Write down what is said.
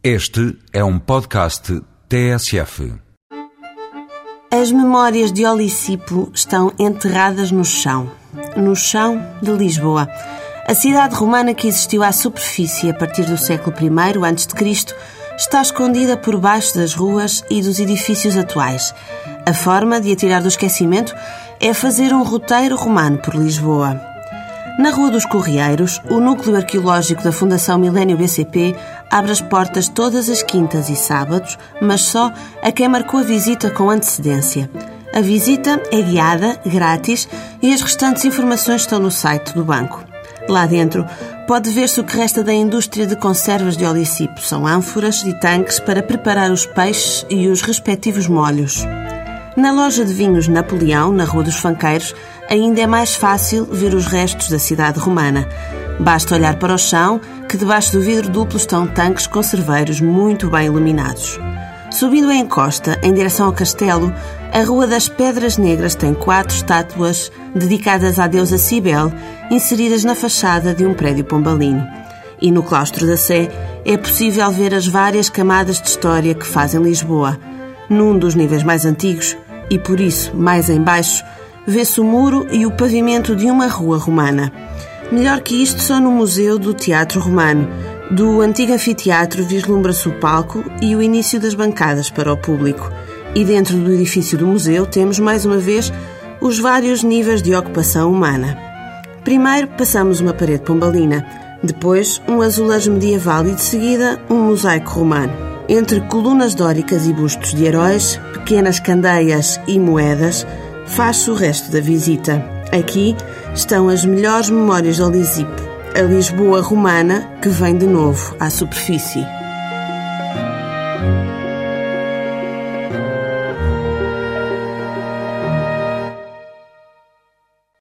Este é um podcast TSF. As memórias de Olicipo estão enterradas no chão. No chão de Lisboa. A cidade romana que existiu à superfície a partir do século I a.C. está escondida por baixo das ruas e dos edifícios atuais. A forma de a tirar do esquecimento é fazer um roteiro romano por Lisboa. Na Rua dos Correieiros, o núcleo arqueológico da Fundação Milênio BCP abre as portas todas as quintas e sábados, mas só a quem marcou a visita com antecedência. A visita é guiada, grátis, e as restantes informações estão no site do banco. Lá dentro, pode ver-se o que resta da indústria de conservas de olicipo. São ânforas e tanques para preparar os peixes e os respectivos molhos. Na loja de vinhos Napoleão, na Rua dos Fanqueiros, ainda é mais fácil ver os restos da cidade romana. Basta olhar para o chão, que debaixo do vidro duplo estão tanques conserveiros muito bem iluminados. Subindo a encosta, em direção ao castelo, a Rua das Pedras Negras tem quatro estátuas dedicadas à deusa Cibele, inseridas na fachada de um prédio pombalino. E no claustro da Sé é possível ver as várias camadas de história que fazem Lisboa. Num dos níveis mais antigos, e por isso mais em baixo, vê-se o muro e o pavimento de uma rua romana. Melhor que isto, só no Museu do Teatro Romano. Do antigo anfiteatro vislumbra-se o palco e o início das bancadas para o público. E dentro do edifício do museu temos, mais uma vez, os vários níveis de ocupação humana. Primeiro passamos uma parede pombalina, depois um azulejo medieval e de seguida um mosaico romano. Entre colunas dóricas e bustos de heróis, pequenas candeias e moedas, faz-se o resto da visita. Aqui estão as melhores memórias de Olisipo, a Lisboa romana que vem de novo à superfície.